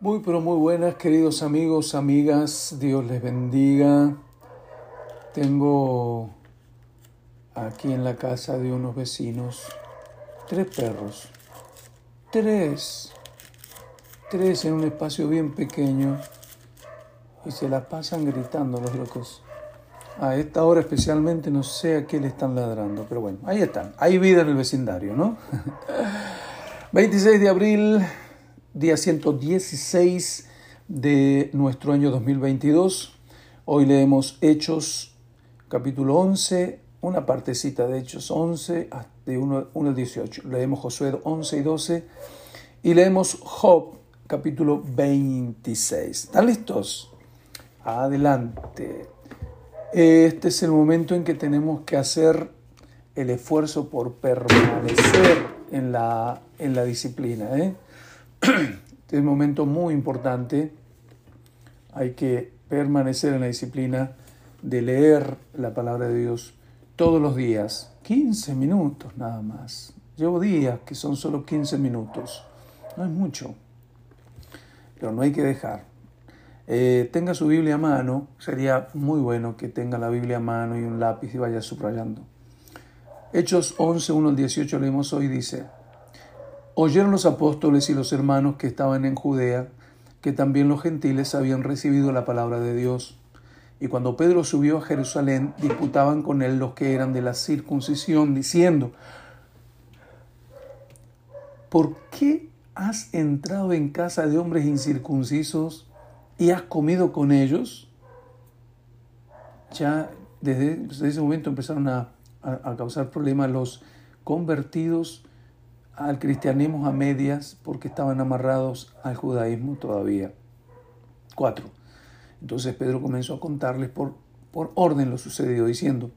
Muy, pero muy buenas, queridos amigos, amigas, Dios les bendiga. Tengo aquí en la casa de unos vecinos tres perros. Tres. Tres en un espacio bien pequeño y se la pasan gritando los locos. A esta hora especialmente no sé a qué le están ladrando, pero bueno, ahí están. Hay vida en el vecindario, ¿no? 26 de abril día 116 de nuestro año 2022. Hoy leemos Hechos, capítulo 11, una partecita de Hechos 11, de 1, al 18. Leemos Josué 11 y 12 y leemos Job, capítulo 26. ¿Están listos? Adelante. Este es el momento en que tenemos que hacer el esfuerzo por permanecer en la, en la disciplina. ¿eh? Este es un momento muy importante. Hay que permanecer en la disciplina de leer la palabra de Dios todos los días. 15 minutos nada más. Llevo días que son solo 15 minutos. No es mucho. Pero no hay que dejar. Eh, tenga su Biblia a mano. Sería muy bueno que tenga la Biblia a mano y un lápiz y vaya subrayando. Hechos 11, 1 al 18 leemos hoy, dice, Oyeron los apóstoles y los hermanos que estaban en Judea que también los gentiles habían recibido la palabra de Dios. Y cuando Pedro subió a Jerusalén, disputaban con él los que eran de la circuncisión, diciendo, ¿por qué has entrado en casa de hombres incircuncisos y has comido con ellos? Ya desde, ese momento empezaron a, causar problemas los convertidos al cristianismo a medias porque estaban amarrados al judaísmo todavía. Cuatro. Entonces Pedro comenzó a contarles por, por orden lo sucedido, diciendo,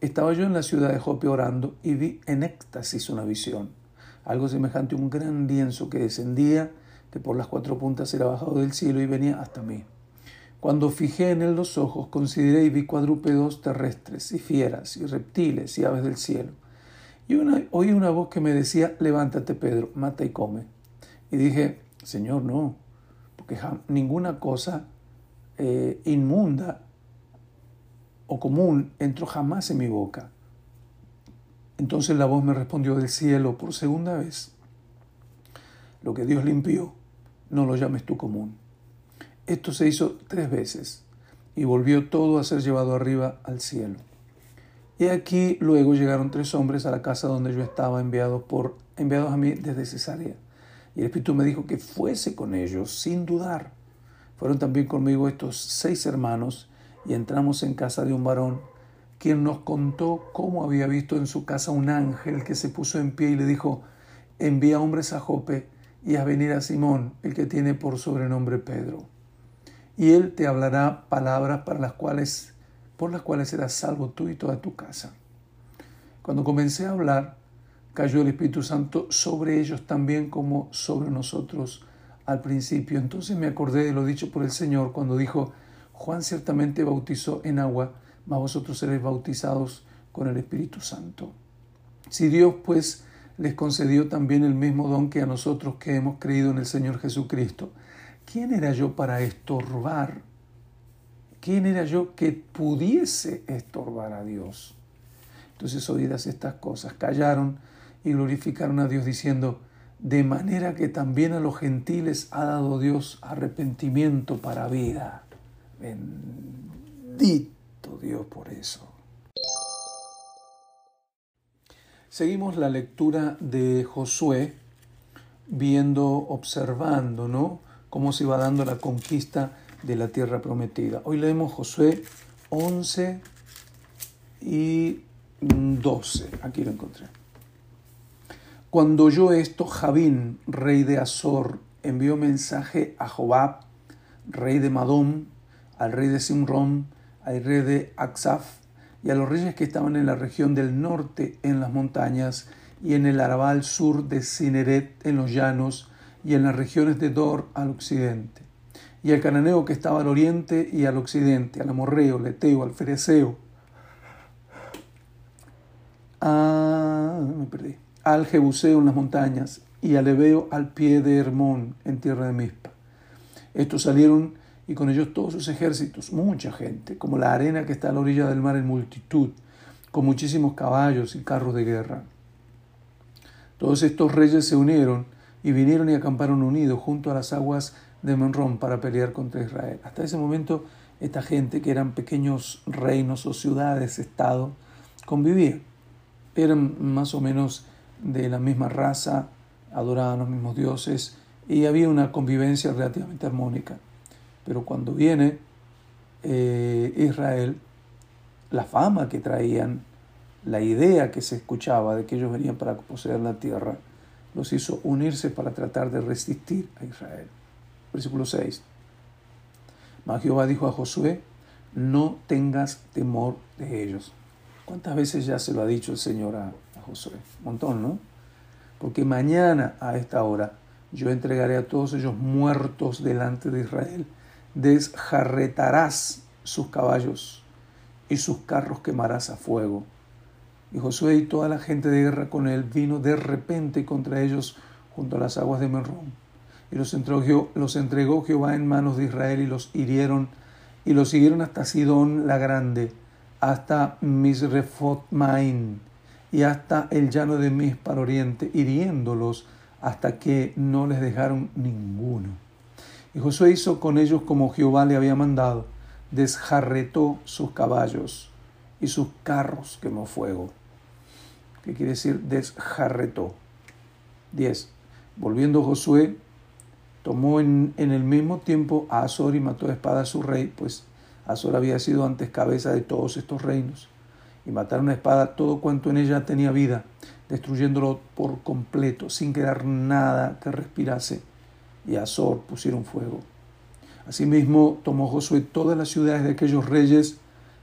estaba yo en la ciudad de Jope orando y vi en éxtasis una visión, algo semejante a un gran lienzo que descendía, que por las cuatro puntas era bajado del cielo y venía hasta mí. Cuando fijé en él los ojos, consideré y vi cuadrúpedos terrestres y fieras y reptiles y aves del cielo y oí una voz que me decía, levántate Pedro, mata y come. Y dije, Señor, no, porque ninguna cosa eh, inmunda o común entró jamás en mi boca. Entonces la voz me respondió del cielo por segunda vez, lo que Dios limpió, no lo llames tú común. Esto se hizo tres veces y volvió todo a ser llevado arriba al cielo. Y aquí luego llegaron tres hombres a la casa donde yo estaba enviados, por, enviados a mí desde Cesarea. Y el Espíritu me dijo que fuese con ellos sin dudar. Fueron también conmigo estos seis hermanos y entramos en casa de un varón, quien nos contó cómo había visto en su casa un ángel que se puso en pie y le dijo, envía hombres a Jope y a venir a Simón, el que tiene por sobrenombre Pedro. Y él te hablará palabras para las cuales por las cuales serás salvo tú y toda tu casa. Cuando comencé a hablar, cayó el Espíritu Santo sobre ellos también como sobre nosotros al principio. Entonces me acordé de lo dicho por el Señor cuando dijo, Juan ciertamente bautizó en agua, mas vosotros seréis bautizados con el Espíritu Santo. Si Dios pues les concedió también el mismo don que a nosotros que hemos creído en el Señor Jesucristo, ¿quién era yo para estorbar ¿Quién era yo que pudiese estorbar a Dios? Entonces, oídas estas cosas, callaron y glorificaron a Dios diciendo, de manera que también a los gentiles ha dado Dios arrepentimiento para vida. Bendito Dios por eso. Seguimos la lectura de Josué, viendo, observando, ¿no? Cómo se iba dando la conquista de la tierra prometida. Hoy leemos Josué 11 y 12. Aquí lo encontré. Cuando oyó esto, Javín, rey de Azor, envió mensaje a Jobab, rey de Madón, al rey de Simrón, al rey de Aksaf y a los reyes que estaban en la región del norte en las montañas y en el arabal sur de Cineret en los llanos y en las regiones de Dor al occidente y al cananeo que estaba al oriente y al occidente, al amorreo, al eteo, al fereceo, a, me perdí, al jebuseo en las montañas y al ebeo al pie de Hermón en tierra de Mispa. Estos salieron y con ellos todos sus ejércitos, mucha gente, como la arena que está a la orilla del mar en multitud, con muchísimos caballos y carros de guerra. Todos estos reyes se unieron y vinieron y acamparon unidos junto a las aguas de Menrón para pelear contra Israel. Hasta ese momento esta gente, que eran pequeños reinos o ciudades, estado, convivía. Eran más o menos de la misma raza, adoraban los mismos dioses y había una convivencia relativamente armónica. Pero cuando viene eh, Israel, la fama que traían, la idea que se escuchaba de que ellos venían para poseer la tierra, los hizo unirse para tratar de resistir a Israel. Versículo 6. Mas Jehová dijo a Josué, no tengas temor de ellos. ¿Cuántas veces ya se lo ha dicho el Señor a, Josué? Montón, ¿no? Porque mañana a esta hora yo entregaré a todos ellos muertos delante de Israel. Desjarretarás sus caballos y sus carros quemarás a fuego. Y Josué y toda la gente de guerra con él vino de repente contra ellos junto a las aguas de Merrón. Y los entregó, los entregó Jehová en manos de Israel y los hirieron y los siguieron hasta Sidón la Grande, hasta Misrefotmain y hasta el llano de Mis para oriente, hiriéndolos hasta que no les dejaron ninguno. Y Josué hizo con ellos como Jehová le había mandado, desjarretó sus caballos y sus carros quemó fuego. ¿Qué quiere decir desjarretó? 10. Volviendo Josué, tomó en, en, el mismo tiempo a Azor y mató a espada a su rey, pues Azor había sido antes cabeza de todos estos reinos. Y mataron a espada todo cuanto en ella tenía vida, destruyéndolo por completo, sin quedar nada que respirase. Y a Azor pusieron fuego. Asimismo tomó Josué todas las ciudades de aquellos reyes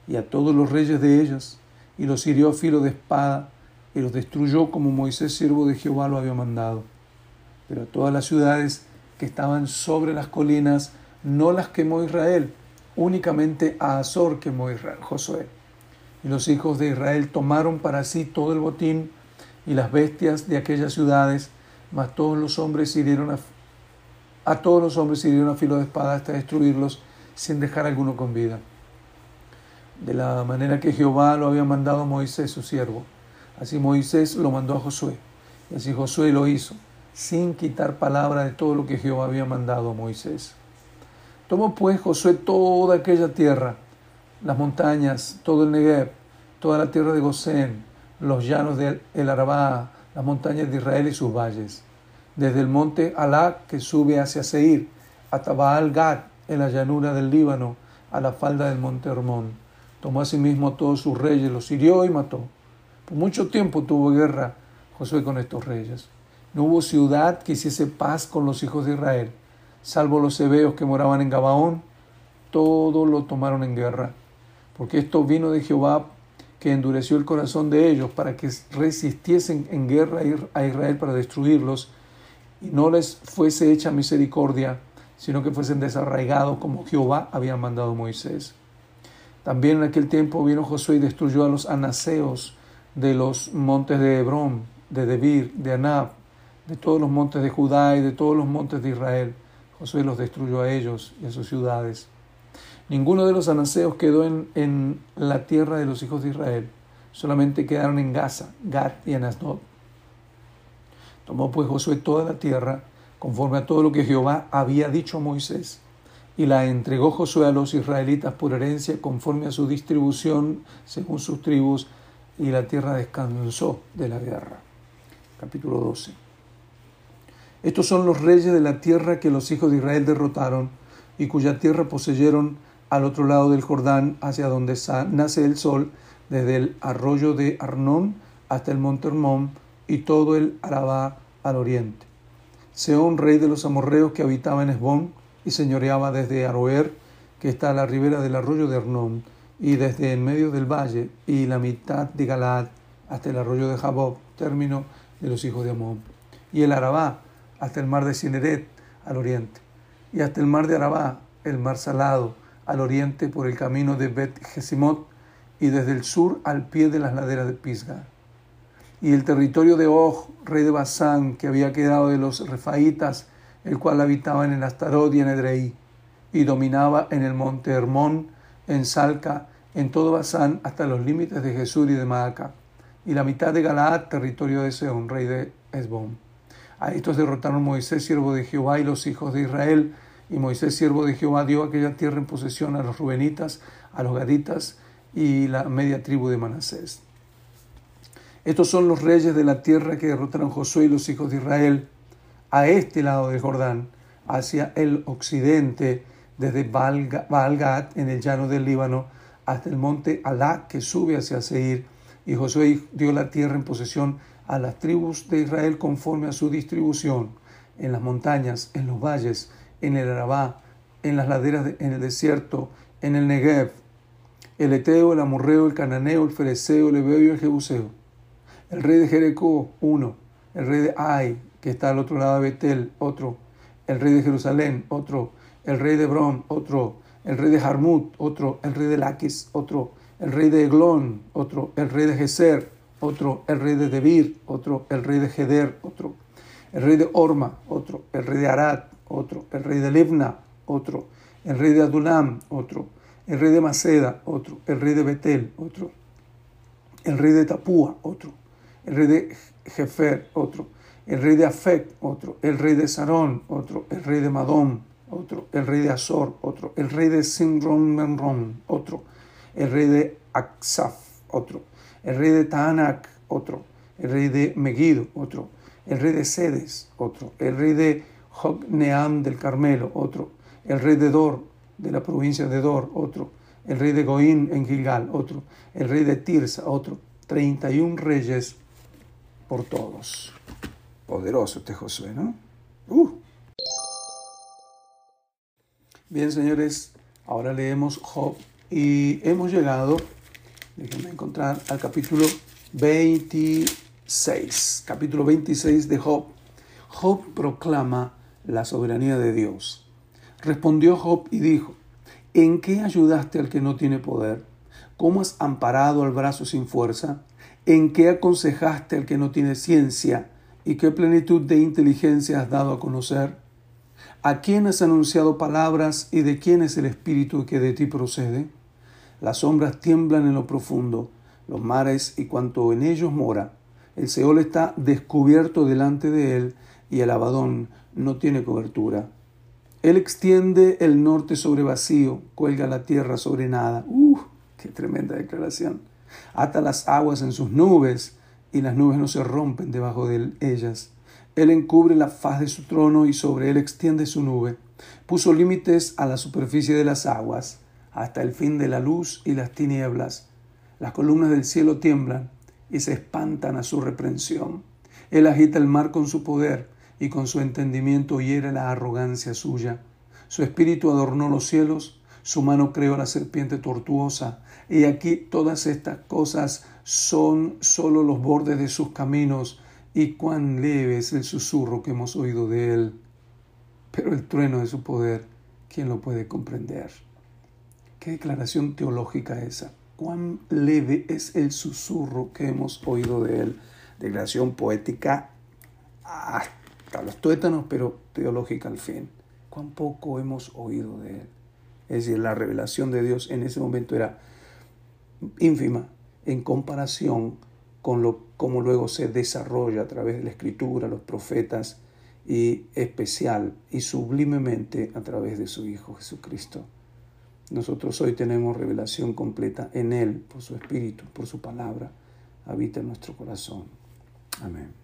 y a todos los reyes de ellas, y los hirió a filo de espada, y los destruyó como Moisés, siervo de Jehová, lo había mandado. Pero a todas las ciudades que estaban sobre las colinas no las quemó Israel, únicamente a Azor quemó Israel, Josué. Y los hijos de Israel tomaron para sí todo el botín y las bestias de aquellas ciudades, mas todos los hombres hirieron a, todos los hombres hirieron a filo de espada hasta destruirlos sin dejar alguno con vida. De la manera que Jehová lo había mandado a Moisés, su siervo. Así Moisés lo mandó a Josué. Y así Josué lo hizo, sin quitar palabra de todo lo que Jehová había mandado a Moisés. Tomó pues Josué toda aquella tierra, las montañas, todo el Negev, toda la tierra de Gosén, los llanos del Arabá, las montañas de Israel y sus valles, desde el monte Alá que sube hacia Seir, hasta Baal Gad, en la llanura del Líbano, a la falda del monte Hermón. Tomó asimismo a todos sus reyes, los hirió y mató. Por mucho tiempo tuvo guerra Josué con estos reyes. No hubo ciudad que hiciese paz con los hijos de Israel, salvo los hebeos que moraban en Gabaón, todo lo tomaron en guerra, porque esto vino de Jehová que endureció el corazón de ellos para que resistiesen en guerra a Israel para destruirlos y no les fuese hecha misericordia, sino que fuesen desarraigados como Jehová había mandado a Moisés. También en aquel tiempo vino Josué y destruyó a los anaseos, de los montes de Hebrón, de Debir, de Anab, de todos los montes de Judá y de todos los montes de Israel. Josué los destruyó a ellos y a sus ciudades. Ninguno de los anaseos quedó en, en la tierra de los hijos de Israel, solamente quedaron en Gaza, Gad y en Asdod. Tomó pues Josué toda la tierra, conforme a todo lo que Jehová había dicho a Moisés, y la entregó Josué a los israelitas por herencia, conforme a su distribución, según sus tribus, y la tierra descansó de la guerra. Capítulo 12. Estos son los reyes de la tierra que los hijos de Israel derrotaron y cuya tierra poseyeron al otro lado del Jordán, hacia donde nace el sol, desde el arroyo de Arnón hasta el monte Hermón y todo el Arabá al oriente. Seón, rey de los amorreos que habitaba en Esbón y señoreaba desde Aroer, que está a la ribera del arroyo de Arnón, y desde el medio del valle y la mitad de Galaad hasta el arroyo de Jabob, término de los hijos de Amón, y el Arabá hasta el mar de Cineret al oriente, y hasta el mar de Arabá, el mar salado, al oriente por el camino de Bet Gesimot, y desde el sur al pie de las laderas de Pisga. Y el territorio de Og, rey de Basán, que había quedado de los refaitas el cual habitaba en Astarot y en Edrei, y dominaba en el monte Hermón, en Salca, en todo Basán, hasta los límites de Jesús y de Maaca, y la mitad de Galaad, territorio de Seón, rey de Esbón. A estos derrotaron Moisés, siervo de Jehová, y los hijos de Israel, y Moisés, siervo de Jehová, dio aquella tierra en posesión a los rubenitas, a los gaditas y la media tribu de Manasés. Estos son los reyes de la tierra que derrotaron Josué y los hijos de Israel a este lado del Jordán, hacia el occidente, desde Baalgat en el llano del Líbano hasta el monte Alá que sube hacia Seir. Y Josué dio la tierra en posesión a las tribus de Israel conforme a su distribución, en las montañas, en los valles, en el Arabá, en las laderas, en el desierto, en el Negev, el Eteo, el Amorreo, el Cananeo, el Fereceo, el Ebeo y el Jebuseo. El rey de Jericó, uno. El rey de Ai, que está al otro lado de Betel, otro. El rey de Jerusalén, otro. El rey de Hebrón, otro. El rey de Jarmut, otro. El rey de Laquis, otro. El rey de Eglón, otro. El rey de Geser, otro. El rey de Debir, otro. El rey de Geder, otro. El rey de Orma, otro. El rey de Arad, otro. El rey de Libna, otro. El rey de Adulam, otro. El rey de Maceda, otro. El rey de Betel, otro. El rey de Tapúa, otro. El rey de Jefer, otro. El rey de Afec, otro. El rey de Sarón, otro. El rey de Madón, otro. El rey de Azor, otro. El rey de Sinron otro. El rey de Aksaf, otro. El rey de Taanak, otro. El rey de Megiddo, otro. El rey de Sedes, otro. El rey de Jogneam del Carmelo, otro. El rey de Dor, de la provincia de Dor, otro. El rey de Goín en Gilgal, otro. El rey de Tirsa, otro. 31 reyes por todos. Poderoso este Josué, ¿no? Uh. Bien, señores, ahora leemos Job y hemos llegado, déjenme encontrar, al capítulo 26. Capítulo 26 de Job. Job proclama la soberanía de Dios. Respondió Job y dijo, ¿en qué ayudaste al que no tiene poder? ¿Cómo has amparado al brazo sin fuerza? ¿En qué aconsejaste al que no tiene ciencia? ¿Y qué plenitud de inteligencia has dado a conocer? ¿A quién has anunciado palabras y de quién es el espíritu que de ti procede? Las sombras tiemblan en lo profundo, los mares y cuanto en ellos mora. El Seol está descubierto delante de él y el Abadón no tiene cobertura. Él extiende el norte sobre vacío, cuelga la tierra sobre nada. ¡Uh! ¡Qué tremenda declaración! Ata las aguas en sus nubes y las nubes no se rompen debajo de ellas. Él encubre la faz de su trono y sobre él extiende su nube. Puso límites a la superficie de las aguas, hasta el fin de la luz y las tinieblas. Las columnas del cielo tiemblan y se espantan a su reprensión. Él agita el mar con su poder y con su entendimiento hiere la arrogancia suya. Su espíritu adornó los cielos, su mano creó la serpiente tortuosa, y aquí todas estas cosas son sólo los bordes de sus caminos, y cuán leve es el susurro que hemos oído de él. Pero el trueno de su poder, ¿quién lo puede comprender? Qué declaración teológica esa. Cuán leve es el susurro que hemos oído de él. Declaración poética hasta los tuétanos, pero teológica al fin. Cuán poco hemos oído de él. Es decir, la revelación de Dios en ese momento era ínfima en comparación con lo como luego se desarrolla a través de la escritura, los profetas y especial y sublimemente a través de su Hijo Jesucristo. Nosotros hoy tenemos revelación completa en Él, por su Espíritu, por su palabra, habita en nuestro corazón. Amén.